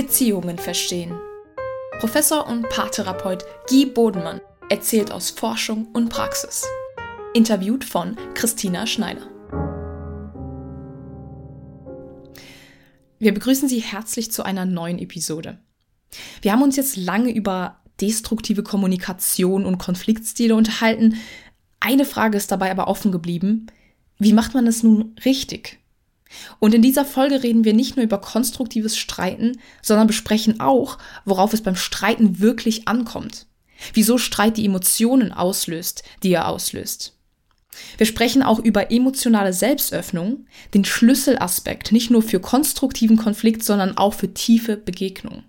Beziehungen verstehen. Professor und Paartherapeut Guy Bodenmann erzählt aus Forschung und Praxis. Interviewt von Christina Schneider. Wir begrüßen Sie herzlich zu einer neuen Episode. Wir haben uns jetzt lange über destruktive Kommunikation und Konfliktstile unterhalten. Eine Frage ist dabei aber offen geblieben. Wie macht man es nun richtig? Und in dieser Folge reden wir nicht nur über konstruktives Streiten, sondern besprechen auch, worauf es beim Streiten wirklich ankommt. Wieso Streit die Emotionen auslöst, die er auslöst. Wir sprechen auch über emotionale Selbstöffnung, den Schlüsselaspekt nicht nur für konstruktiven Konflikt, sondern auch für tiefe Begegnung.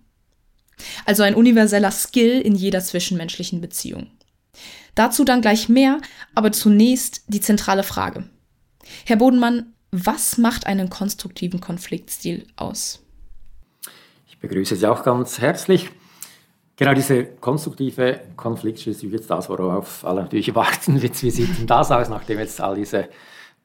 Also ein universeller Skill in jeder zwischenmenschlichen Beziehung. Dazu dann gleich mehr, aber zunächst die zentrale Frage. Herr Bodenmann, was macht einen konstruktiven Konfliktstil aus? Ich begrüße Sie auch ganz herzlich. Genau, diese konstruktive Konfliktstil ist jetzt das, worauf alle natürlich warten. Wie sieht denn das aus, nachdem jetzt all diese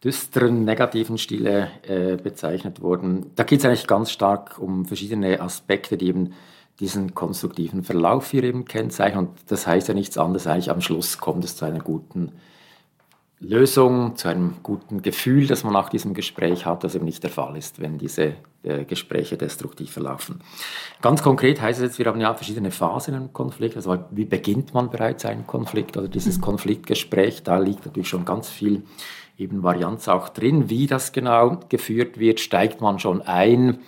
düsteren, negativen Stile äh, bezeichnet wurden? Da geht es eigentlich ganz stark um verschiedene Aspekte, die eben diesen konstruktiven Verlauf hier eben kennzeichnen. Und das heißt ja nichts anderes, eigentlich am Schluss kommt es zu einer guten Lösung, zu einem guten Gefühl, das man nach diesem Gespräch hat, das eben nicht der Fall ist, wenn diese äh, Gespräche destruktiv verlaufen. Ganz konkret heißt es jetzt, wir haben ja verschiedene Phasen im Konflikt. Also wie beginnt man bereits einen Konflikt oder dieses mhm. Konfliktgespräch? Da liegt natürlich schon ganz viel eben Varianz auch drin. Wie das genau geführt wird, steigt man schon ein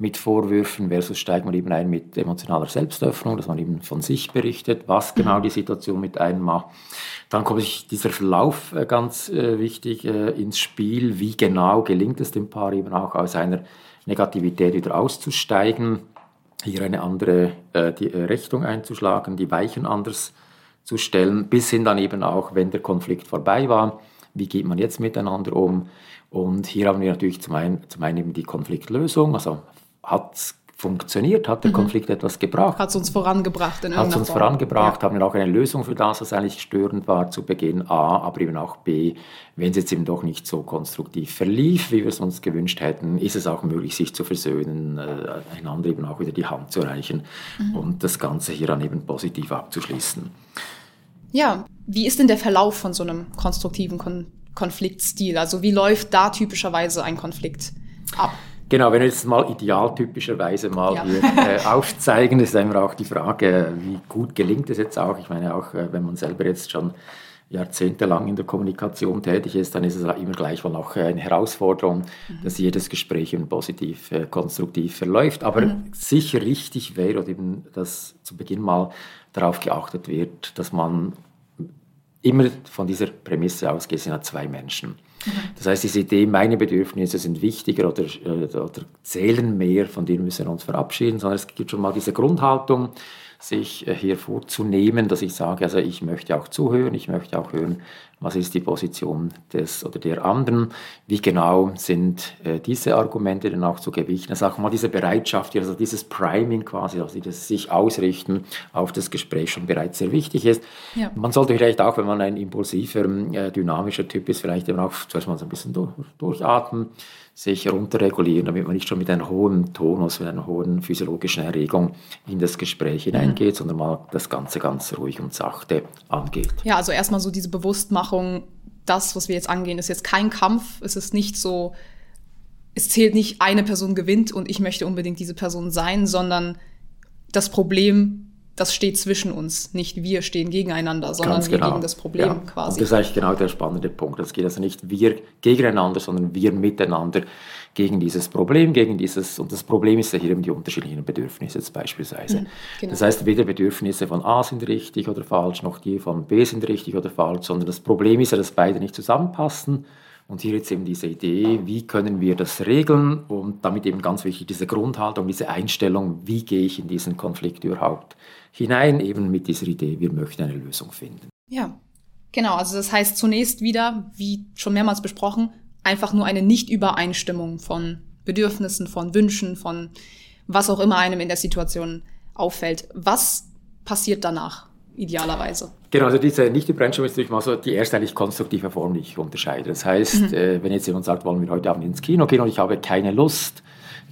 mit Vorwürfen versus steigt man eben ein mit emotionaler Selbstöffnung, dass man eben von sich berichtet, was genau die Situation mit einem macht. Dann kommt dieser Verlauf äh, ganz äh, wichtig äh, ins Spiel. Wie genau gelingt es dem Paar eben auch aus einer Negativität wieder auszusteigen, hier eine andere die, Richtung einzuschlagen, die Weichen anders zu stellen, bis hin dann eben auch, wenn der Konflikt vorbei war, wie geht man jetzt miteinander um? Und hier haben wir natürlich zum einen, zum einen eben die Konfliktlösung, also hat es funktioniert, hat der mhm. Konflikt etwas gebracht. Hat es uns vorangebracht in Hat es uns Form. vorangebracht, ja. haben wir auch eine Lösung für das, was eigentlich störend war zu Beginn A, aber eben auch B, wenn es jetzt eben doch nicht so konstruktiv verlief, wie wir es uns gewünscht hätten, ist es auch möglich, sich zu versöhnen, äh, einander eben auch wieder die Hand zu reichen mhm. und das Ganze hier dann eben positiv abzuschließen. Ja, wie ist denn der Verlauf von so einem konstruktiven Kon Konfliktstil? Also wie läuft da typischerweise ein Konflikt ab? Genau, wenn wir jetzt mal idealtypischerweise mal ja. hier, äh, aufzeigen, ist immer auch die Frage, wie gut gelingt es jetzt auch. Ich meine, auch äh, wenn man selber jetzt schon jahrzehntelang in der Kommunikation tätig ist, dann ist es immer gleich mal auch eine Herausforderung, mhm. dass jedes Gespräch eben positiv, äh, konstruktiv verläuft. Aber mhm. sicher richtig wäre, oder eben, dass zu Beginn mal darauf geachtet wird, dass man immer von dieser Prämisse ausgeht, sind ja zwei Menschen. Das heißt, diese Idee, meine Bedürfnisse sind wichtiger oder, äh, oder zählen mehr, von denen müssen wir uns verabschieden, sondern es gibt schon mal diese Grundhaltung, sich äh, hier vorzunehmen, dass ich sage, also ich möchte auch zuhören, ich möchte auch hören, was ist die Position des oder der anderen, wie genau sind äh, diese Argumente dann auch zu gewichten. Also auch mal diese Bereitschaft, also dieses Priming quasi, also das sich ausrichten auf das Gespräch schon bereits sehr wichtig ist. Ja. Man sollte vielleicht auch, wenn man ein impulsiver, äh, dynamischer Typ ist, vielleicht eben auch zuerst mal so ein bisschen durch, durchatmen, sich runterregulieren, damit man nicht schon mit einem hohen Tonus, mit einer hohen physiologischen Erregung in das Gespräch hineingeht, mhm. sondern mal das Ganze ganz ruhig und sachte angeht. Ja, also erstmal so diese Bewusstmachung, das, was wir jetzt angehen, ist jetzt kein Kampf, es ist nicht so, es zählt nicht, eine Person gewinnt und ich möchte unbedingt diese Person sein, sondern das Problem das steht zwischen uns. Nicht wir stehen gegeneinander, sondern Ganz wir genau. gegen das Problem ja. quasi. Und das ist eigentlich genau der spannende Punkt. Es geht also nicht wir gegeneinander, sondern wir miteinander gegen dieses Problem, gegen dieses, und das Problem ist ja hier eben die unterschiedlichen Bedürfnisse jetzt beispielsweise. Mhm, genau. Das heißt, weder Bedürfnisse von A sind richtig oder falsch, noch die von B sind richtig oder falsch, sondern das Problem ist ja, dass beide nicht zusammenpassen. Und hier jetzt eben diese Idee, wie können wir das regeln und damit eben ganz wichtig diese Grundhaltung, diese Einstellung, wie gehe ich in diesen Konflikt überhaupt hinein, eben mit dieser Idee, wir möchten eine Lösung finden. Ja, genau. Also das heißt zunächst wieder, wie schon mehrmals besprochen, einfach nur eine Nichtübereinstimmung von Bedürfnissen, von Wünschen, von was auch immer einem in der Situation auffällt. Was passiert danach? Idealerweise. Genau, also diese Nichtübereinstimmung ist natürlich mal so die erste eigentlich konstruktive Form, die ich unterscheide. Das heißt, mhm. äh, wenn jetzt jemand sagt, wollen wir heute Abend ins Kino gehen und ich habe keine Lust,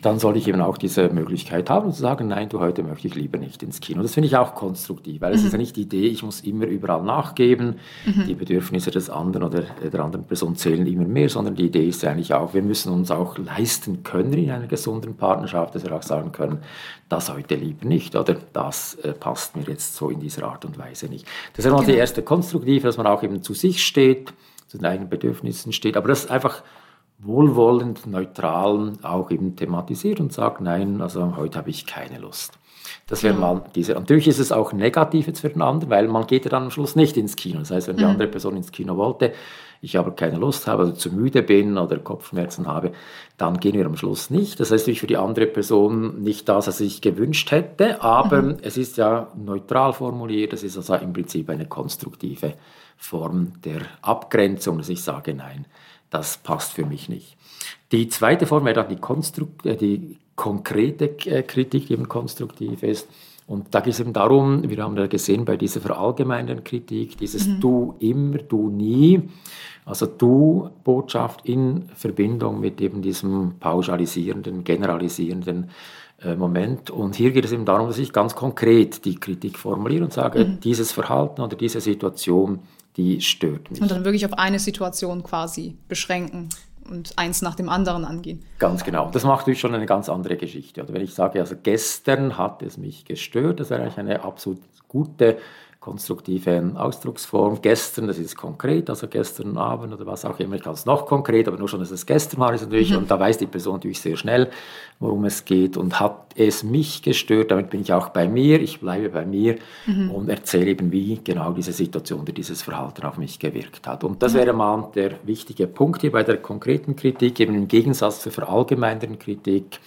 dann soll ich eben auch diese Möglichkeit haben zu sagen, nein, du heute möchte ich lieber nicht ins Kino. Das finde ich auch konstruktiv, weil mhm. es ist ja nicht die Idee, ich muss immer überall nachgeben, mhm. die Bedürfnisse des anderen oder der anderen Person zählen immer mehr, sondern die Idee ist eigentlich auch, wir müssen uns auch leisten können in einer gesunden Partnerschaft, dass wir auch sagen können, das heute lieber nicht oder das äh, passt mir jetzt so in dieser Art und Weise nicht. Das ist genau. die erste konstruktive, dass man auch eben zu sich steht, zu den eigenen Bedürfnissen steht, aber das ist einfach wohlwollend, neutral auch eben thematisiert und sagt, nein, also heute habe ich keine Lust. Das wäre mal diese. Natürlich ist es auch negativ jetzt für den anderen, weil man geht ja dann am Schluss nicht ins Kino. Das heißt, wenn die mhm. andere Person ins Kino wollte, ich aber keine Lust habe oder zu müde bin oder Kopfschmerzen habe, dann gehen wir am Schluss nicht. Das heißt natürlich für die andere Person nicht das, was ich gewünscht hätte, aber mhm. es ist ja neutral formuliert, es ist also im Prinzip eine konstruktive Form der Abgrenzung, dass ich sage, nein, das passt für mich nicht. Die zweite Form wäre dann die, Konstrukt äh, die konkrete äh, Kritik, die eben konstruktiv ist. Und da geht es eben darum, wir haben ja gesehen bei dieser verallgemeinernden Kritik, dieses mhm. Du immer, Du nie, also Du-Botschaft in Verbindung mit eben diesem pauschalisierenden, generalisierenden äh, Moment. Und hier geht es eben darum, dass ich ganz konkret die Kritik formuliere und sage, mhm. dieses Verhalten oder diese Situation die stört mich. Und dann wirklich auf eine Situation quasi beschränken und eins nach dem anderen angehen. Ganz genau. Das macht natürlich schon eine ganz andere Geschichte. Oder wenn ich sage, also gestern hat es mich gestört, das wäre eigentlich eine absolut gute konstruktive Ausdrucksform. Gestern, das ist konkret, also gestern Abend oder was auch immer, ich kann es noch konkret, aber nur schon, dass es gestern war, ist natürlich, mhm. und da weiß die Person natürlich sehr schnell, worum es geht und hat es mich gestört, damit bin ich auch bei mir, ich bleibe bei mir mhm. und erzähle eben, wie genau diese Situation oder dieses Verhalten auf mich gewirkt hat. Und das mhm. wäre mal der wichtige Punkt hier bei der konkreten Kritik, eben im Gegensatz zur verallgemeinernden Kritik,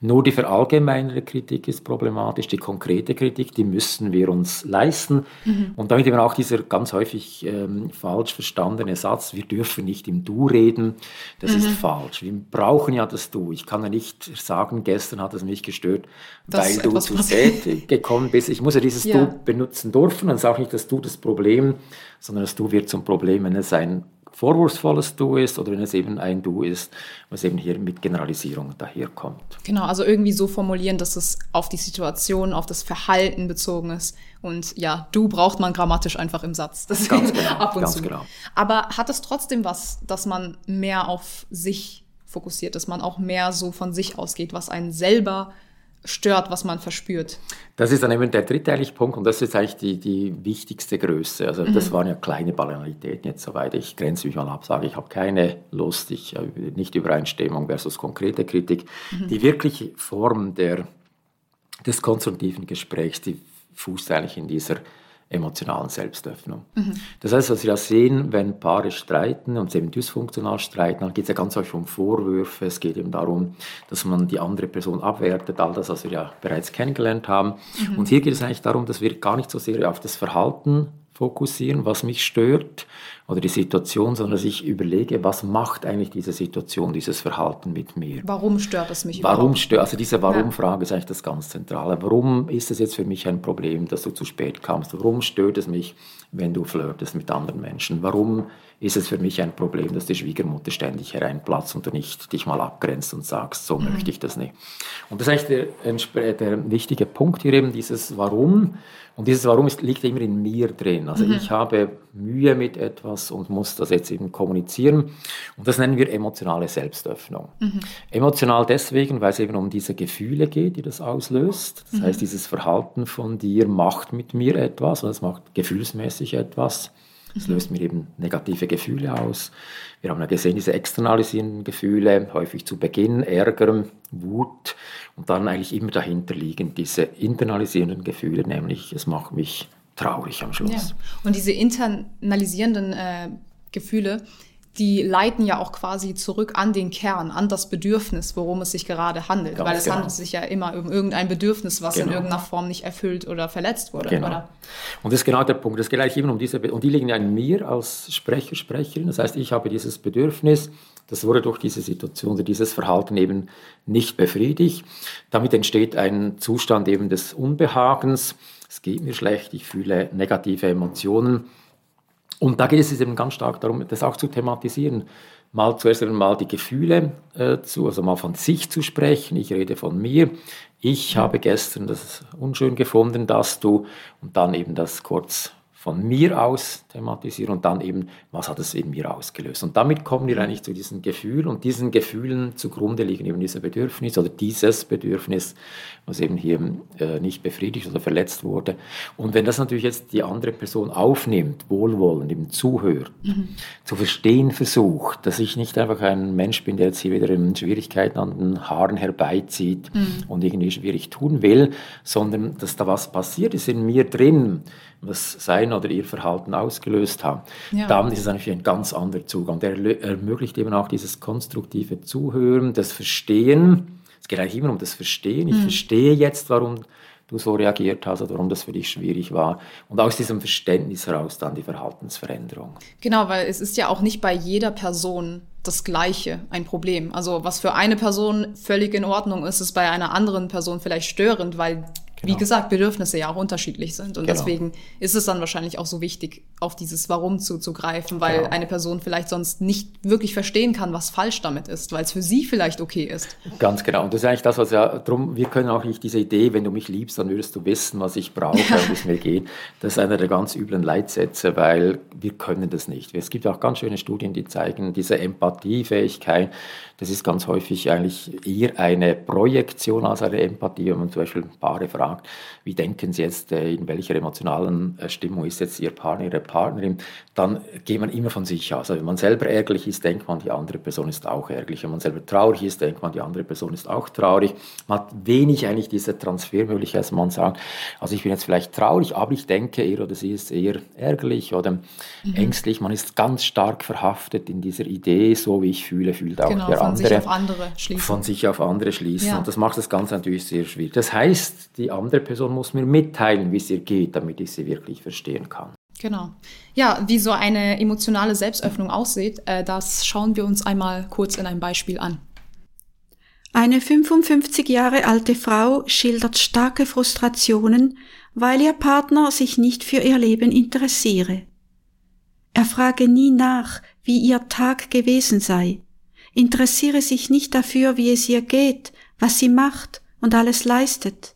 nur die verallgemeinerte Kritik ist problematisch, die konkrete Kritik, die müssen wir uns leisten. Mhm. Und damit eben auch dieser ganz häufig ähm, falsch verstandene Satz, wir dürfen nicht im Du reden, das mhm. ist falsch. Wir brauchen ja das Du. Ich kann ja nicht sagen, gestern hat es mich gestört, das weil du zu spät gekommen bist. Ich muss ja dieses ja. Du benutzen dürfen. Dann ist auch nicht das Du das Problem, sondern das Du wird zum Problem, wenn es ein vorwurfsvolles Du ist oder wenn es eben ein Du ist, was eben hier mit Generalisierung daherkommt. Genau, also irgendwie so formulieren, dass es auf die Situation, auf das Verhalten bezogen ist. Und ja, Du braucht man grammatisch einfach im Satz. Das ganz genau, ab und ganz zu. Genau. Aber hat es trotzdem was, dass man mehr auf sich fokussiert, dass man auch mehr so von sich ausgeht, was einen selber stört, was man verspürt. Das ist dann eben der dritte eigentlich Punkt und das ist eigentlich die, die wichtigste Größe. Also mhm. das waren ja kleine Banalitäten jetzt soweit. Ich grenze mich mal ab, sage ich habe keine Lust, ich habe nicht Übereinstimmung versus konkrete Kritik. Mhm. Die wirkliche Form der, des konstruktiven Gesprächs, die fußt eigentlich in dieser emotionalen Selbstöffnung. Mhm. Das heißt, was wir ja sehen, wenn Paare streiten und sie eben dysfunktional streiten, dann geht es ja ganz häufig um Vorwürfe, es geht eben darum, dass man die andere Person abwertet, all das, was wir ja bereits kennengelernt haben. Mhm. Und hier geht es eigentlich darum, dass wir gar nicht so sehr auf das Verhalten fokussieren, was mich stört oder die Situation, sondern dass ich überlege, was macht eigentlich diese Situation, dieses Verhalten mit mir. Warum stört es mich Warum überhaupt? stört, also diese Warum-Frage ist eigentlich das ganz Zentrale. Warum ist es jetzt für mich ein Problem, dass du zu spät kamst? Warum stört es mich, wenn du flirtest mit anderen Menschen? Warum ist es für mich ein Problem, dass die Schwiegermutter ständig hereinplatzt und du nicht dich mal abgrenzt und sagst, so mhm. möchte ich das nicht. Und das ist eigentlich der, der wichtige Punkt hier eben, dieses Warum. Und dieses Warum ist, liegt immer in mir drin. Also mhm. ich habe Mühe mit etwas und muss das jetzt eben kommunizieren. Und das nennen wir emotionale Selbstöffnung. Mhm. Emotional deswegen, weil es eben um diese Gefühle geht, die das auslöst. Das mhm. heißt, dieses Verhalten von dir macht mit mir etwas, oder es macht gefühlsmäßig etwas. Es löst mir eben negative Gefühle aus. Wir haben ja gesehen, diese externalisierenden Gefühle, häufig zu Beginn Ärger, Wut und dann eigentlich immer dahinter liegen diese internalisierenden Gefühle, nämlich es macht mich traurig am Schluss. Ja. Und diese internalisierenden äh, Gefühle, die leiten ja auch quasi zurück an den Kern, an das Bedürfnis, worum es sich gerade handelt. Ganz Weil es genau. handelt sich ja immer um irgendein Bedürfnis, was genau. in irgendeiner Form nicht erfüllt oder verletzt wurde. Genau. Oder? Und das ist genau der Punkt. Geht eigentlich immer um diese, Be und die liegen ja in mir als Sprecher, Sprecherin. Das heißt, ich habe dieses Bedürfnis, das wurde durch diese Situation oder dieses Verhalten eben nicht befriedigt. Damit entsteht ein Zustand eben des Unbehagens. Es geht mir schlecht, ich fühle negative Emotionen. Und da geht es eben ganz stark darum, das auch zu thematisieren. mal zuerst einmal die Gefühle äh, zu, also mal von sich zu sprechen. Ich rede von mir. Ich habe gestern das unschön gefunden, dass du, und dann eben das kurz von mir aus thematisieren und dann eben, was hat es in mir ausgelöst. Und damit kommen wir eigentlich zu diesen Gefühlen und diesen Gefühlen zugrunde liegen eben diese Bedürfnis oder dieses Bedürfnis, was eben hier äh, nicht befriedigt oder verletzt wurde. Und wenn das natürlich jetzt die andere Person aufnimmt, wohlwollend, eben zuhört, mhm. zu verstehen versucht, dass ich nicht einfach ein Mensch bin, der jetzt hier wieder Schwierigkeiten an den Haaren herbeizieht mhm. und irgendwie schwierig tun will, sondern dass da was passiert ist in mir drin, was sein oder ihr Verhalten ausgelöst haben, ja. dann ist es natürlich ein ganz anderer Zugang. Der ermöglicht eben auch dieses konstruktive Zuhören, das Verstehen. Es geht eigentlich immer um das Verstehen. Ich mhm. verstehe jetzt, warum du so reagiert hast oder warum das für dich schwierig war. Und aus diesem Verständnis heraus dann die Verhaltensveränderung. Genau, weil es ist ja auch nicht bei jeder Person das Gleiche ein Problem. Also was für eine Person völlig in Ordnung ist, ist bei einer anderen Person vielleicht störend, weil Genau. Wie gesagt, Bedürfnisse ja auch unterschiedlich sind. Und genau. deswegen ist es dann wahrscheinlich auch so wichtig, auf dieses Warum zuzugreifen, weil genau. eine Person vielleicht sonst nicht wirklich verstehen kann, was falsch damit ist, weil es für sie vielleicht okay ist. Ganz genau. Und das ist eigentlich das, was ja, drum, wir können auch nicht diese Idee, wenn du mich liebst, dann würdest du wissen, was ich brauche und wie es mir geht. Das ist einer der ganz üblen Leitsätze, weil wir können das nicht. Es gibt auch ganz schöne Studien, die zeigen, diese Empathiefähigkeit, das ist ganz häufig eigentlich eher eine Projektion als eine Empathie, wenn man zum Beispiel Paare fragt, wie denken sie jetzt, äh, in welcher emotionalen äh, Stimmung ist jetzt ihr Partner, ihre Partnerin, dann geht man immer von sich aus. Also wenn man selber ärgerlich ist, denkt man, die andere Person ist auch ärgerlich. Wenn man selber traurig ist, denkt man, die andere Person ist auch traurig. Man hat wenig eigentlich diese Transfermöglichkeit, dass man sagt, also ich bin jetzt vielleicht traurig, aber ich denke, er oder sie ist eher ärgerlich oder mhm. ängstlich. Man ist ganz stark verhaftet in dieser Idee, so wie ich fühle, fühlt auch genau, der von andere. Sich auf andere schließen. Von sich auf andere schließen. Ja. Und das macht das Ganze natürlich sehr schwierig. Das heißt, die andere Person muss mir mitteilen, wie es ihr geht, damit ich sie wirklich verstehen kann. Genau. Ja, wie so eine emotionale Selbstöffnung aussieht, äh, das schauen wir uns einmal kurz in einem Beispiel an. Eine 55 Jahre alte Frau schildert starke Frustrationen, weil ihr Partner sich nicht für ihr Leben interessiere. Er frage nie nach, wie ihr Tag gewesen sei, interessiere sich nicht dafür, wie es ihr geht, was sie macht und alles leistet.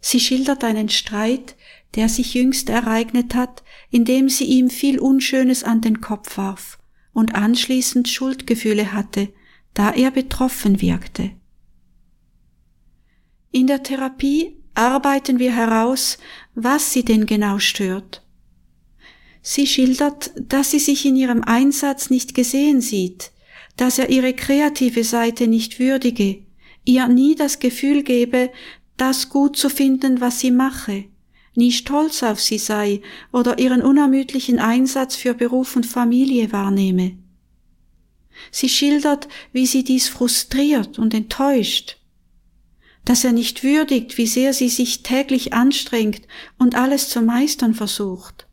Sie schildert einen Streit, der sich jüngst ereignet hat, indem sie ihm viel Unschönes an den Kopf warf und anschließend Schuldgefühle hatte, da er betroffen wirkte. In der Therapie arbeiten wir heraus, was sie denn genau stört. Sie schildert, dass sie sich in ihrem Einsatz nicht gesehen sieht, dass er ihre kreative Seite nicht würdige, ihr nie das Gefühl gebe, das gut zu finden, was sie mache, nie stolz auf sie sei oder ihren unermüdlichen Einsatz für Beruf und Familie wahrnehme. Sie schildert, wie sie dies frustriert und enttäuscht, dass er nicht würdigt, wie sehr sie sich täglich anstrengt und alles zu meistern versucht.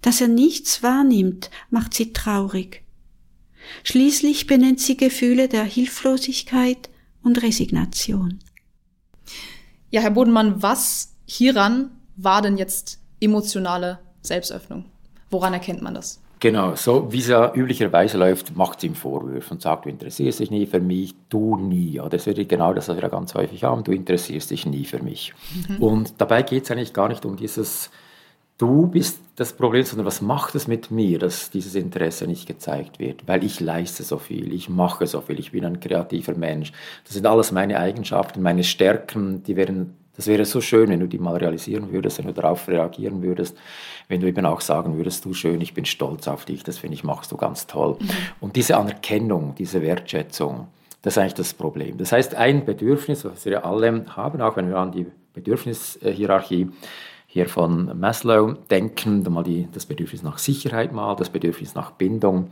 Dass er nichts wahrnimmt, macht sie traurig. Schließlich benennt sie Gefühle der Hilflosigkeit und Resignation. Ja, Herr Bodenmann, was hieran war denn jetzt emotionale Selbstöffnung? Woran erkennt man das? Genau, so wie es ja üblicherweise läuft, macht sie ihm Vorwürfe und sagt, du interessierst dich nie für mich, du nie. Ja, das wird genau das, was wir ja ganz häufig haben, du interessierst dich nie für mich. Mhm. Und dabei geht es eigentlich gar nicht um dieses du bist das Problem, sondern was macht es mit mir, dass dieses Interesse nicht gezeigt wird? Weil ich leiste so viel, ich mache so viel, ich bin ein kreativer Mensch. Das sind alles meine Eigenschaften, meine Stärken, die wären, das wäre so schön, wenn du die mal realisieren würdest, wenn du darauf reagieren würdest, wenn du eben auch sagen würdest, du schön, ich bin stolz auf dich, das finde ich, machst du ganz toll. Mhm. Und diese Anerkennung, diese Wertschätzung, das ist eigentlich das Problem. Das heißt, ein Bedürfnis, was wir alle haben, auch wenn wir an die Bedürfnishierarchie hier von Maslow denken, mal die, das Bedürfnis nach Sicherheit mal, das Bedürfnis nach Bindung,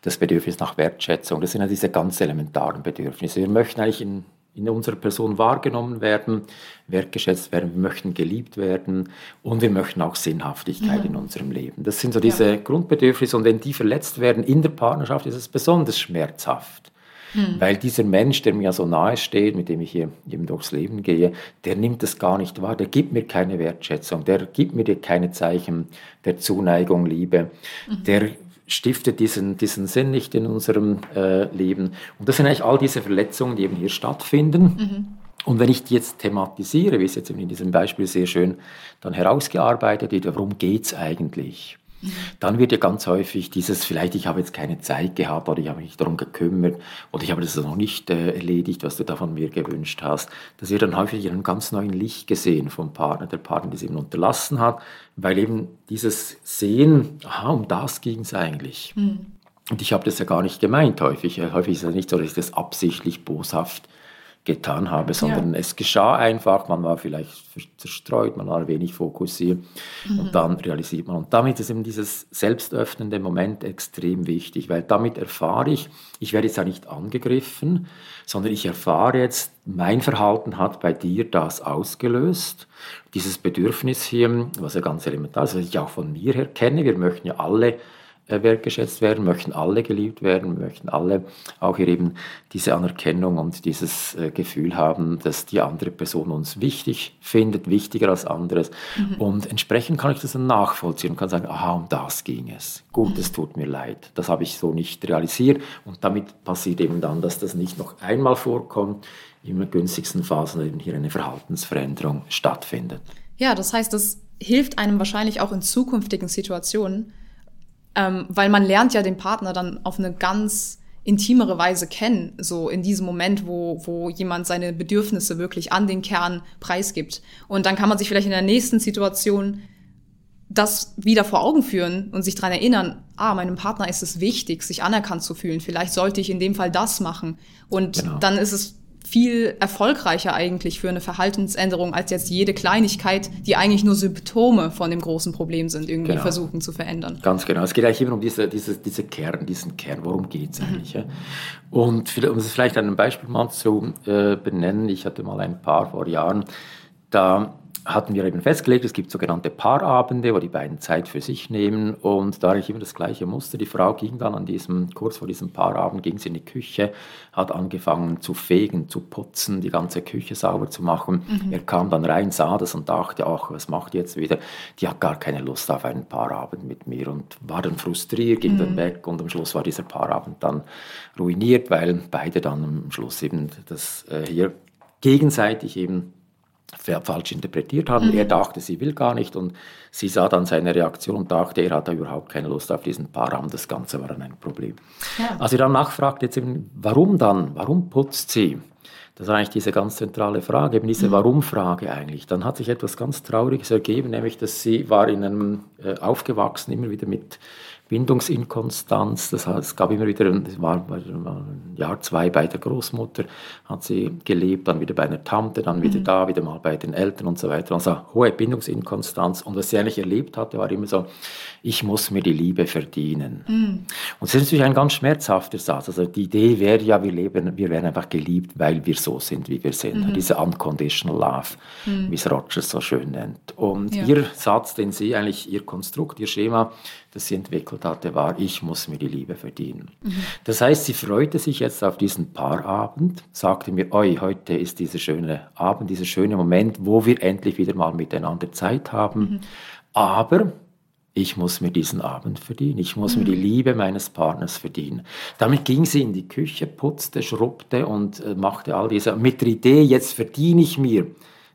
das Bedürfnis nach Wertschätzung. Das sind ja diese ganz elementaren Bedürfnisse. Wir möchten eigentlich in, in unserer Person wahrgenommen werden, wertgeschätzt werden, wir möchten geliebt werden und wir möchten auch Sinnhaftigkeit mhm. in unserem Leben. Das sind so diese ja. Grundbedürfnisse und wenn die verletzt werden in der Partnerschaft, ist es besonders schmerzhaft. Mhm. Weil dieser Mensch, der mir so nahe steht, mit dem ich hier eben durchs Leben gehe, der nimmt das gar nicht wahr, der gibt mir keine Wertschätzung, der gibt mir keine Zeichen der Zuneigung, Liebe, mhm. der stiftet diesen, diesen Sinn nicht in unserem äh, Leben. Und das sind eigentlich all diese Verletzungen, die eben hier stattfinden. Mhm. Und wenn ich die jetzt thematisiere, wie es jetzt in diesem Beispiel sehr schön dann herausgearbeitet wird, worum geht es eigentlich? Dann wird ja ganz häufig dieses, vielleicht ich habe jetzt keine Zeit gehabt oder ich habe mich nicht darum gekümmert oder ich habe das noch nicht äh, erledigt, was du da von mir gewünscht hast. Das wird dann häufig in einem ganz neuen Licht gesehen vom Partner, der Partner, der es eben unterlassen hat, weil eben dieses Sehen, aha, um das ging es eigentlich. Mhm. Und ich habe das ja gar nicht gemeint häufig. Häufig ist es ja nicht so, dass ich das absichtlich boshaft getan habe, sondern ja. es geschah einfach, man war vielleicht zerstreut, man war wenig fokussiert mhm. und dann realisiert man. Und damit ist eben dieses selbstöffnende Moment extrem wichtig, weil damit erfahre ich, ich werde jetzt ja nicht angegriffen, sondern ich erfahre jetzt, mein Verhalten hat bei dir das ausgelöst. Dieses Bedürfnis hier, was ja ganz elementar ist, was ich auch von mir her kenne, wir möchten ja alle wertgeschätzt werden, möchten alle geliebt werden, möchten alle auch hier eben diese Anerkennung und dieses äh, Gefühl haben, dass die andere Person uns wichtig findet, wichtiger als anderes. Mhm. Und entsprechend kann ich das dann nachvollziehen und kann sagen, aha, um das ging es. Gut, mhm. es tut mir leid. Das habe ich so nicht realisiert. Und damit passiert eben dann, dass das nicht noch einmal vorkommt, in günstigsten Phasen eben hier eine Verhaltensveränderung stattfindet. Ja, das heißt, das hilft einem wahrscheinlich auch in zukünftigen Situationen, ähm, weil man lernt ja den Partner dann auf eine ganz intimere Weise kennen, so in diesem Moment, wo, wo jemand seine Bedürfnisse wirklich an den Kern preisgibt. Und dann kann man sich vielleicht in der nächsten Situation das wieder vor Augen führen und sich dran erinnern, ah, meinem Partner ist es wichtig, sich anerkannt zu fühlen. Vielleicht sollte ich in dem Fall das machen. Und genau. dann ist es viel erfolgreicher eigentlich für eine Verhaltensänderung als jetzt jede Kleinigkeit, die eigentlich nur Symptome von dem großen Problem sind, irgendwie genau. versuchen zu verändern. Ganz genau. Es geht eigentlich immer um diese, diese, diese Kern, diesen Kern. Worum geht es eigentlich? Mhm. Ja? Und um es vielleicht an einem Beispiel mal zu äh, benennen, ich hatte mal ein paar vor Jahren, da hatten wir eben festgelegt, es gibt sogenannte Paarabende, wo die beiden Zeit für sich nehmen und da ich immer das gleiche Muster. Die Frau ging dann an diesem, kurz vor diesem Paarabend, ging sie in die Küche, hat angefangen zu fegen, zu putzen, die ganze Küche sauber zu machen. Mhm. Er kam dann rein, sah das und dachte, ach, was macht die jetzt wieder? Die hat gar keine Lust auf einen Paarabend mit mir und war dann frustriert, ging mhm. dann weg und am Schluss war dieser Paarabend dann ruiniert, weil beide dann am Schluss eben das äh, hier gegenseitig eben falsch interpretiert haben. Mhm. Er dachte, sie will gar nicht und sie sah dann seine Reaktion und dachte, er hat überhaupt keine Lust auf diesen Paarraum. Das Ganze war dann ein Problem. Ja. Als sie dann jetzt eben, warum dann, warum putzt sie? Das war eigentlich diese ganz zentrale Frage, eben diese mhm. Warum-Frage eigentlich. Dann hat sich etwas ganz Trauriges ergeben, nämlich, dass sie war in einem, äh, aufgewachsen, immer wieder mit Bindungsinkonstanz. Das heißt, es gab immer wieder, das war ein Jahr, zwei bei der Großmutter, hat sie gelebt, dann wieder bei einer Tante, dann wieder mhm. da, wieder mal bei den Eltern und so weiter. Also hohe Bindungsinkonstanz. Und was sie eigentlich erlebt hatte, war immer so, ich muss mir die Liebe verdienen. Mhm. Und das ist natürlich ein ganz schmerzhafter Satz. Also die Idee wäre ja, wir leben, wir werden einfach geliebt, weil wir so sind, wie wir sind. Mhm. Diese unconditional love, mhm. wie es Rogers so schön nennt. Und ja. ihr Satz, den sie eigentlich, ihr Konstrukt, ihr Schema, das sie entwickelt hatte, war, ich muss mir die Liebe verdienen. Das heißt, sie freute sich jetzt auf diesen Paarabend, sagte mir, oi, heute ist dieser schöne Abend, dieser schöne Moment, wo wir endlich wieder mal miteinander Zeit haben. Mhm. Aber ich muss mir diesen Abend verdienen, ich muss mhm. mir die Liebe meines Partners verdienen. Damit ging sie in die Küche, putzte, schrubbte und äh, machte all diese, mit der Idee, jetzt verdiene ich mir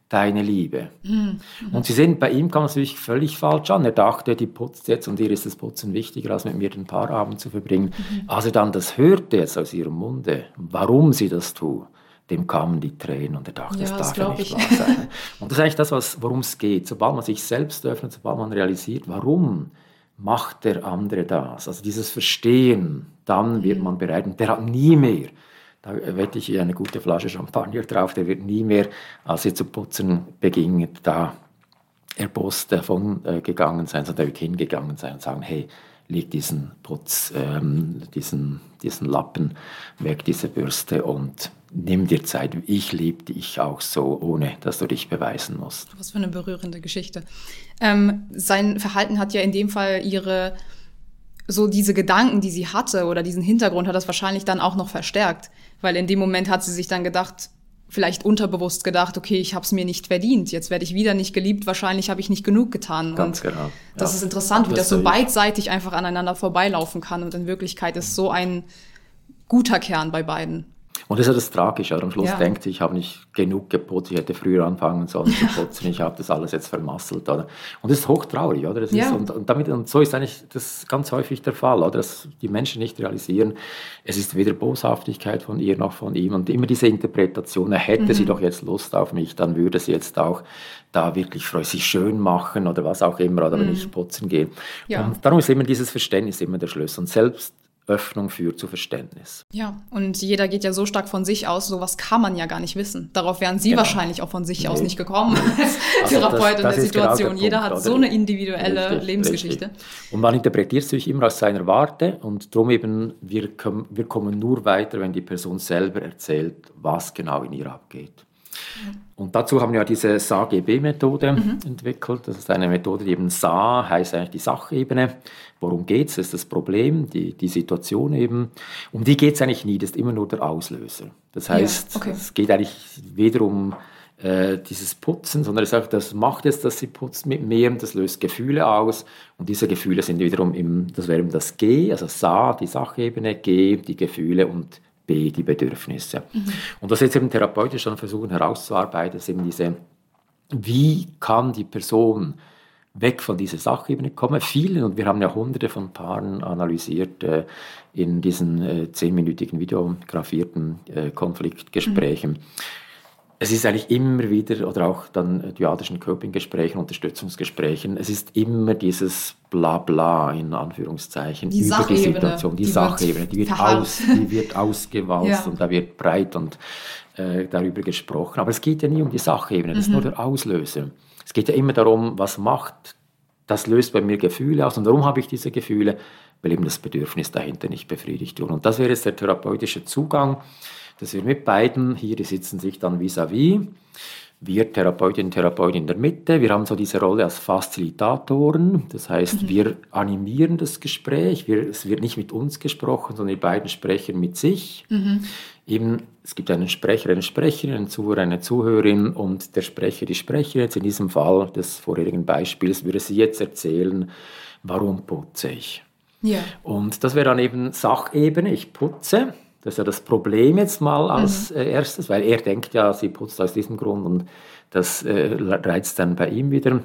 deine Liebe. Mhm. Und Sie sehen, bei ihm kam es natürlich völlig falsch an. Er dachte, die putzt jetzt und ihr ist das Putzen wichtiger, als mit mir den Paarabend zu verbringen. Mhm. Als er dann das hörte jetzt aus ihrem Munde, warum sie das tut, dem kamen die Tränen und er dachte, ja, das darf ja nicht wahr sein. Und das ist eigentlich das, worum es geht. Sobald man sich selbst öffnet, sobald man realisiert, warum macht der andere das, also dieses Verstehen, dann wird mhm. man bereit und der hat nie mehr da wette ich eine gute Flasche Champagner drauf, der wird nie mehr, als er zu putzen beging, da erbost davon äh, gegangen sein, sondern er wird hingegangen sein und sagen, hey, leg diesen Putz, ähm, diesen, diesen Lappen weg, diese Bürste und nimm dir Zeit. Ich liebe dich auch so, ohne dass du dich beweisen musst. Was für eine berührende Geschichte. Ähm, sein Verhalten hat ja in dem Fall ihre so diese Gedanken, die sie hatte oder diesen Hintergrund hat das wahrscheinlich dann auch noch verstärkt, weil in dem Moment hat sie sich dann gedacht, vielleicht unterbewusst gedacht, okay, ich habe es mir nicht verdient, jetzt werde ich wieder nicht geliebt, wahrscheinlich habe ich nicht genug getan. Ganz und genau. Ja. Das ist interessant, wie das, das so beidseitig einfach aneinander vorbeilaufen kann und in Wirklichkeit ist so ein guter Kern bei beiden. Und das ist ja das Tragische. Am Schluss ja. denkt sie, ich habe nicht genug geputzt, ich hätte früher anfangen sollen zu putzen, ich habe das alles jetzt vermasselt. Oder? Und das ist hochtraurig. Oder? Das ja. ist, und, und, damit, und so ist eigentlich das ganz häufig der Fall, oder? dass die Menschen nicht realisieren, es ist weder Boshaftigkeit von ihr noch von ihm. Und immer diese Interpretation, hätte mhm. sie doch jetzt Lust auf mich, dann würde sie jetzt auch da wirklich sich schön machen oder was auch immer, oder mhm. wenn ich putzen gehe. Ja. Und darum ist immer dieses Verständnis immer der Schlüssel. Und selbst Öffnung führt zu Verständnis. Ja, und jeder geht ja so stark von sich aus, sowas kann man ja gar nicht wissen. Darauf wären Sie genau. wahrscheinlich auch von sich nee. aus nicht gekommen als also Therapeut das, das in der Situation. Genau der jeder Punkt, hat so eine individuelle richtig, Lebensgeschichte. Richtig. Und man interpretiert sich immer aus seiner Warte und darum eben, wir, wir kommen nur weiter, wenn die Person selber erzählt, was genau in ihr abgeht. Und dazu haben wir ja diese SAGB-Methode mhm. entwickelt. Das ist eine Methode, die eben SA heißt eigentlich die Sachebene. Worum geht es? Das ist das Problem, die, die Situation eben. Um die geht es eigentlich nie, das ist immer nur der Auslöser. Das heißt, ja, okay. es geht eigentlich weder um äh, dieses Putzen, sondern es sagt, das macht jetzt, dass sie putzt mit mehr, das löst Gefühle aus. Und diese Gefühle sind wiederum im, das wäre eben das G, also SA, die Sachebene, G, die Gefühle und Die Bedürfnisse. Mhm. Und was jetzt eben therapeutisch dann versuchen herauszuarbeiten, ist eben diese, wie kann die Person weg von dieser Sachebene kommen. Viele, und wir haben ja hunderte von Paaren analysiert äh, in diesen äh, zehnminütigen videografierten äh, Konfliktgesprächen. Mhm es ist eigentlich immer wieder, oder auch dann dyadischen Coping-Gesprächen, Unterstützungsgesprächen, es ist immer dieses Blabla in Anführungszeichen die über die Situation, die, die Sachebene, die wird, aus, die wird ausgewalzt ja. und da wird breit und äh, darüber gesprochen. Aber es geht ja nie um die Sachebene, das mhm. ist nur der Auslöser. Es geht ja immer darum, was macht, das löst bei mir Gefühle aus und warum habe ich diese Gefühle? Weil eben das Bedürfnis dahinter nicht befriedigt wird. Und das wäre jetzt der therapeutische Zugang dass wir mit beiden, hier, sitzen sich dann vis-à-vis, -vis, wir Therapeutin und Therapeut in der Mitte, wir haben so diese Rolle als Facilitatoren, das heißt, mhm. wir animieren das Gespräch, wir, es wird nicht mit uns gesprochen, sondern die beiden sprechen mit sich. Mhm. Eben, es gibt einen Sprecher, eine Sprecherin, einen Zuhörer, eine Zuhörerin und der Sprecher, die Sprecherin, jetzt in diesem Fall des vorherigen Beispiels, würde sie jetzt erzählen, warum putze ich. Ja. Und das wäre dann eben Sachebene, ich putze. Das ist ja das Problem jetzt mal als mhm. Erstes, weil er denkt ja, sie putzt aus diesem Grund und das äh, reizt dann bei ihm wieder.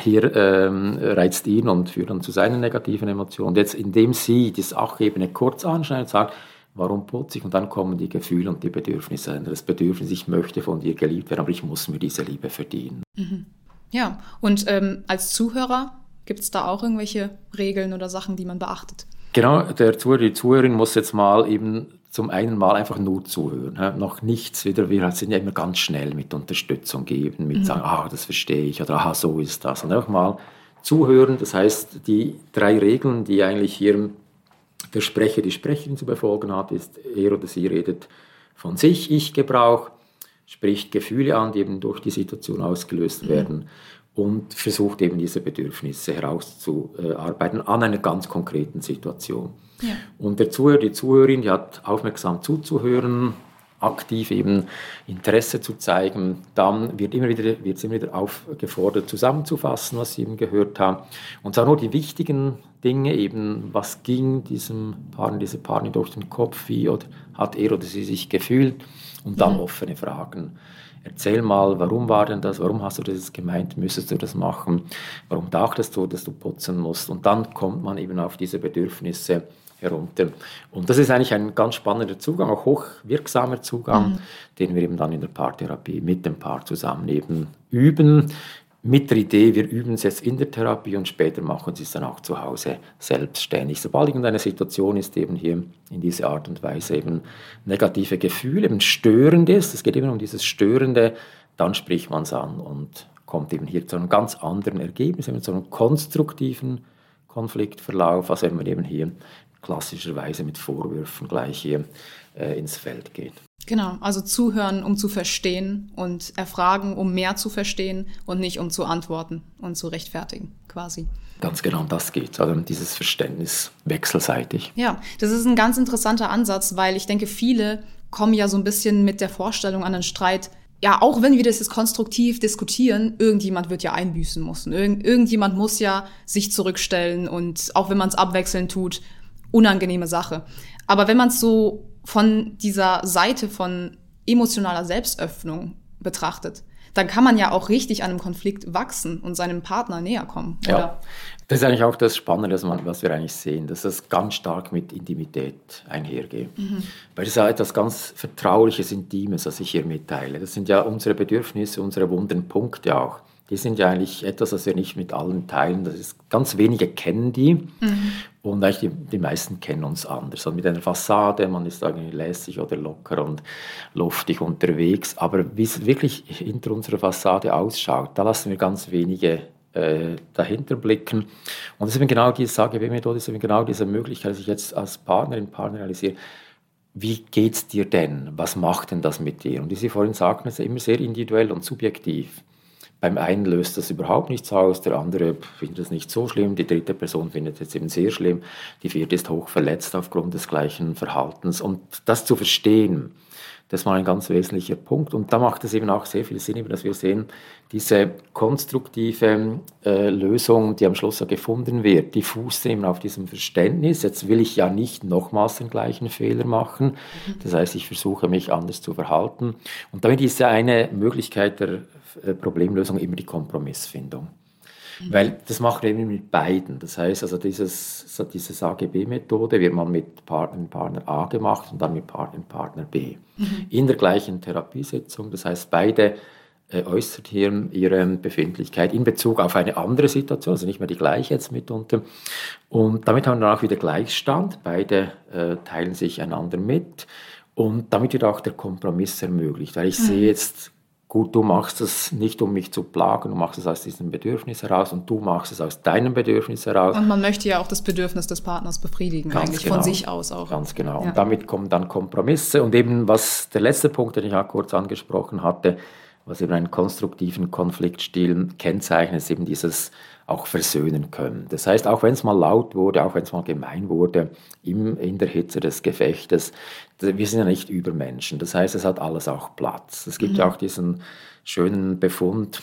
Hier ähm, reizt ihn und führt dann zu seinen negativen Emotionen. Und jetzt, indem sie die Sachebene kurz anschneidet, sagt, warum putze ich? Und dann kommen die Gefühle und die Bedürfnisse. Das Bedürfnis, ich möchte von dir geliebt werden, aber ich muss mir diese Liebe verdienen. Mhm. Ja, und ähm, als Zuhörer gibt es da auch irgendwelche Regeln oder Sachen, die man beachtet? Genau, der Zuhörer, die Zuhörerin muss jetzt mal eben zum einen Mal einfach nur zuhören. Noch nichts wieder, wir sind ja immer ganz schnell mit Unterstützung geben, mit mhm. sagen, ah, das verstehe ich oder ah, so ist das. Und einfach mal zuhören, das heißt, die drei Regeln, die eigentlich hier der Sprecher, die Sprecherin zu befolgen hat, ist, er oder sie redet von sich, Ich-Gebrauch, spricht Gefühle an, die eben durch die Situation ausgelöst mhm. werden und versucht eben diese Bedürfnisse herauszuarbeiten an einer ganz konkreten Situation. Ja. Und der Zuhörer, die Zuhörerin, die hat aufmerksam zuzuhören, aktiv eben Interesse zu zeigen, dann wird immer wieder, wird immer wieder aufgefordert, zusammenzufassen, was sie eben gehört haben. Und zwar nur die wichtigen Dinge, eben was ging diesem Paar, dieser Paar durch den Kopf, wie oder hat er oder sie sich gefühlt und dann mhm. offene Fragen Erzähl mal, warum war denn das? Warum hast du das gemeint? Müsstest du das machen? Warum dachtest du, dass du putzen musst? Und dann kommt man eben auf diese Bedürfnisse herunter. Und das ist eigentlich ein ganz spannender Zugang, auch hochwirksamer Zugang, mhm. den wir eben dann in der Paartherapie mit dem Paar zusammen eben üben mit der Idee, wir üben es jetzt in der Therapie und später machen sie es dann auch zu Hause selbstständig. Sobald irgendeine Situation ist, eben hier in dieser Art und Weise eben negative Gefühle, eben störend ist, es geht immer um dieses Störende, dann spricht man es an und kommt eben hier zu einem ganz anderen Ergebnis, eben zu einem konstruktiven Konfliktverlauf, als wenn man eben hier klassischerweise mit Vorwürfen gleich hier äh, ins Feld geht. Genau, also zuhören, um zu verstehen und erfragen, um mehr zu verstehen und nicht um zu antworten und zu rechtfertigen, quasi. Ganz genau, um das geht, also dieses Verständnis wechselseitig. Ja, das ist ein ganz interessanter Ansatz, weil ich denke, viele kommen ja so ein bisschen mit der Vorstellung an den Streit, ja, auch wenn wir das jetzt konstruktiv diskutieren, irgendjemand wird ja einbüßen müssen. Irgend, irgendjemand muss ja sich zurückstellen und auch wenn man es abwechselnd tut, unangenehme Sache. Aber wenn man es so von dieser Seite von emotionaler Selbstöffnung betrachtet, dann kann man ja auch richtig an einem Konflikt wachsen und seinem Partner näher kommen. Oder? Ja, das ist eigentlich auch das Spannende, was wir eigentlich sehen, dass das ganz stark mit Intimität einhergeht. Mhm. Weil das ist ja etwas ganz Vertrauliches, Intimes, was ich hier mitteile. Das sind ja unsere Bedürfnisse, unsere wunden Punkte auch die sind ja eigentlich etwas, was wir nicht mit allen teilen. Das ist, ganz wenige kennen die mhm. und eigentlich die, die, meisten kennen uns anders. Also mit einer Fassade, man ist irgendwie lässig oder locker und luftig unterwegs, aber wie es wirklich hinter unserer Fassade ausschaut, da lassen wir ganz wenige äh, dahinter blicken. Und das ist eben genau diese AGB-Methode, ist eben genau diese Möglichkeit, dass ich jetzt als Partnerin, Partner realisiere, wie geht es dir denn? Was macht denn das mit dir? Und wie Sie vorhin sagten, ist immer sehr individuell und subjektiv. Beim einen löst das überhaupt nichts aus, der andere findet es nicht so schlimm, die dritte Person findet es eben sehr schlimm, die vierte ist hoch verletzt aufgrund des gleichen Verhaltens. Und das zu verstehen, das war ein ganz wesentlicher Punkt. Und da macht es eben auch sehr viel Sinn, dass wir sehen, diese konstruktive äh, Lösung, die am Schluss ja gefunden wird, die fußt eben auf diesem Verständnis. Jetzt will ich ja nicht nochmals den gleichen Fehler machen. Mhm. Das heißt, ich versuche mich anders zu verhalten. Und damit ist ja eine Möglichkeit der Problemlösung immer die Kompromissfindung. Mhm. Weil das macht wir eben mit beiden. Das heißt, also dieses, diese AGB-Methode wird man mit Partner, Partner A gemacht und dann mit Partner, Partner B. Mhm. In der gleichen Therapiesitzung. Das heißt, beide äh, äußert hier ihre Befindlichkeit in Bezug auf eine andere Situation, also nicht mehr die gleiche jetzt mitunter. Und damit haben wir dann auch wieder Gleichstand. Beide äh, teilen sich einander mit. Und damit wird auch der Kompromiss ermöglicht. Weil ich mhm. sehe jetzt gut, du machst es nicht, um mich zu plagen, du machst es aus diesem Bedürfnis heraus und du machst es aus deinem Bedürfnis heraus. Und man möchte ja auch das Bedürfnis des Partners befriedigen, Ganz eigentlich genau. von sich aus auch. Ganz genau. Ja. Und damit kommen dann Kompromisse und eben was der letzte Punkt, den ich auch kurz angesprochen hatte, was eben einen konstruktiven Konfliktstil kennzeichnet, ist eben dieses auch versöhnen können. Das heißt, auch wenn es mal laut wurde, auch wenn es mal gemein wurde, im, in der Hitze des Gefechtes, wir sind ja nicht Übermenschen. Das heißt, es hat alles auch Platz. Es gibt mhm. ja auch diesen schönen Befund,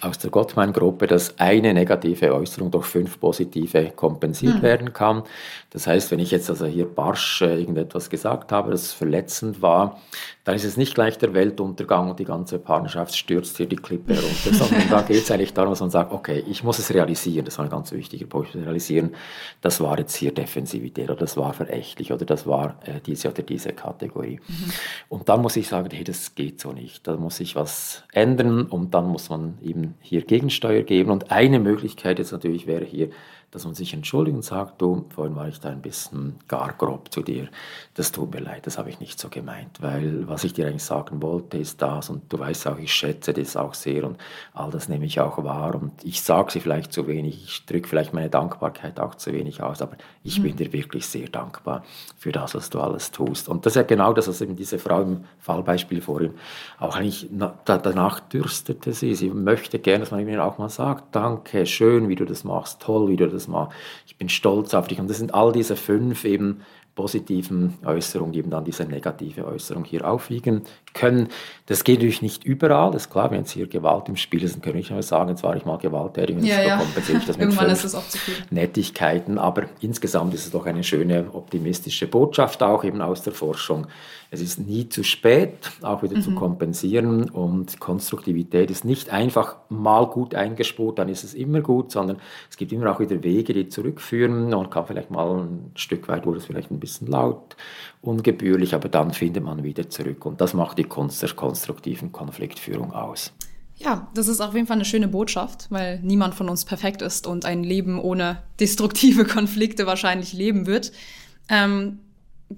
aus der Gottmann-Gruppe, dass eine negative Äußerung durch fünf positive kompensiert mhm. werden kann. Das heißt, wenn ich jetzt also hier barsch äh, irgendetwas gesagt habe, das verletzend war, dann ist es nicht gleich der Weltuntergang und die ganze Partnerschaft stürzt hier die Klippe herunter, sondern da geht es eigentlich darum, dass man sagt, okay, ich muss es realisieren, das war ein ganz wichtiger Punkt, realisieren, das war jetzt hier Defensivität oder das war verächtlich oder das war äh, diese oder diese Kategorie. Mhm. Und dann muss ich sagen, hey, das geht so nicht, da muss ich was ändern und dann muss man eben hier Gegensteuer geben und eine Möglichkeit jetzt natürlich wäre hier, dass man sich entschuldigt und sagt, du, vorhin war ich da ein bisschen gar grob zu dir, das tut mir leid, das habe ich nicht so gemeint, weil was ich dir eigentlich sagen wollte, ist das und du weißt auch, ich schätze das auch sehr und all das nehme ich auch wahr und ich sage sie vielleicht zu wenig, ich drücke vielleicht meine Dankbarkeit auch zu wenig aus, aber ich mhm. bin dir wirklich sehr dankbar für das, was du alles tust. Und das ist ja genau das, was eben diese Frau im Fallbeispiel vorhin auch eigentlich danach dürstete sie. Sie möchte gerne, dass man ihnen auch mal sagt, danke, schön, wie du das machst, toll, wie du das machst, ich bin stolz auf dich. Und das sind all diese fünf eben positiven Äußerungen, die eben dann diese negative Äußerung hier aufwiegen können. Das geht natürlich nicht überall, das ist klar, wenn jetzt hier Gewalt im Spiel ist, dann kann ich nicht sagen, jetzt war ich mal gewalttätig und ja, jetzt ja. kompensiere ich das mit Irgendwann viel. Nettigkeiten, aber insgesamt ist es doch eine schöne optimistische Botschaft auch eben aus der Forschung. Es ist nie zu spät, auch wieder mhm. zu kompensieren und Konstruktivität ist nicht einfach mal gut eingespurt, dann ist es immer gut, sondern es gibt immer auch wieder Wege, die zurückführen und kann vielleicht mal ein Stück weit wurde es vielleicht ein bisschen laut, ungebührlich, aber dann findet man wieder zurück. Und das macht die Kunst der konstruktiven Konfliktführung aus. Ja, das ist auf jeden Fall eine schöne Botschaft, weil niemand von uns perfekt ist und ein Leben ohne destruktive Konflikte wahrscheinlich leben wird. Ähm,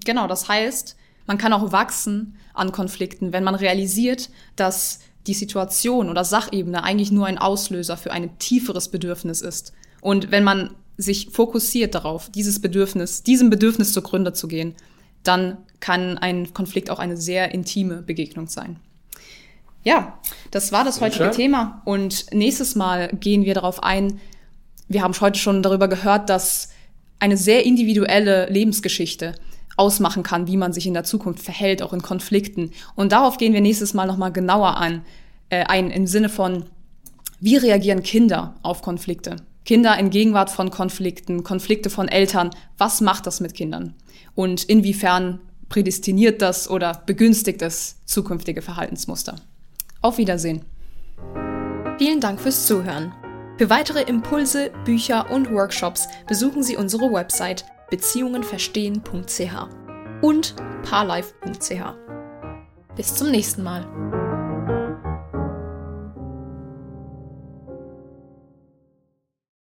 genau, das heißt, man kann auch wachsen an Konflikten, wenn man realisiert, dass die Situation oder Sachebene eigentlich nur ein Auslöser für ein tieferes Bedürfnis ist. Und wenn man sich fokussiert darauf, dieses Bedürfnis, diesem Bedürfnis zugrunde zu gehen, dann kann ein Konflikt auch eine sehr intime Begegnung sein. Ja, das war das heutige Thema. Und nächstes Mal gehen wir darauf ein, wir haben heute schon darüber gehört, dass eine sehr individuelle Lebensgeschichte ausmachen kann, wie man sich in der Zukunft verhält, auch in Konflikten. Und darauf gehen wir nächstes Mal nochmal genauer an, äh, ein im Sinne von, wie reagieren Kinder auf Konflikte? Kinder in Gegenwart von Konflikten, Konflikte von Eltern, was macht das mit Kindern? Und inwiefern prädestiniert das oder begünstigt es zukünftige Verhaltensmuster? Auf Wiedersehen. Vielen Dank fürs Zuhören. Für weitere Impulse, Bücher und Workshops besuchen Sie unsere Website beziehungenverstehen.ch und parlife.ch. Bis zum nächsten Mal.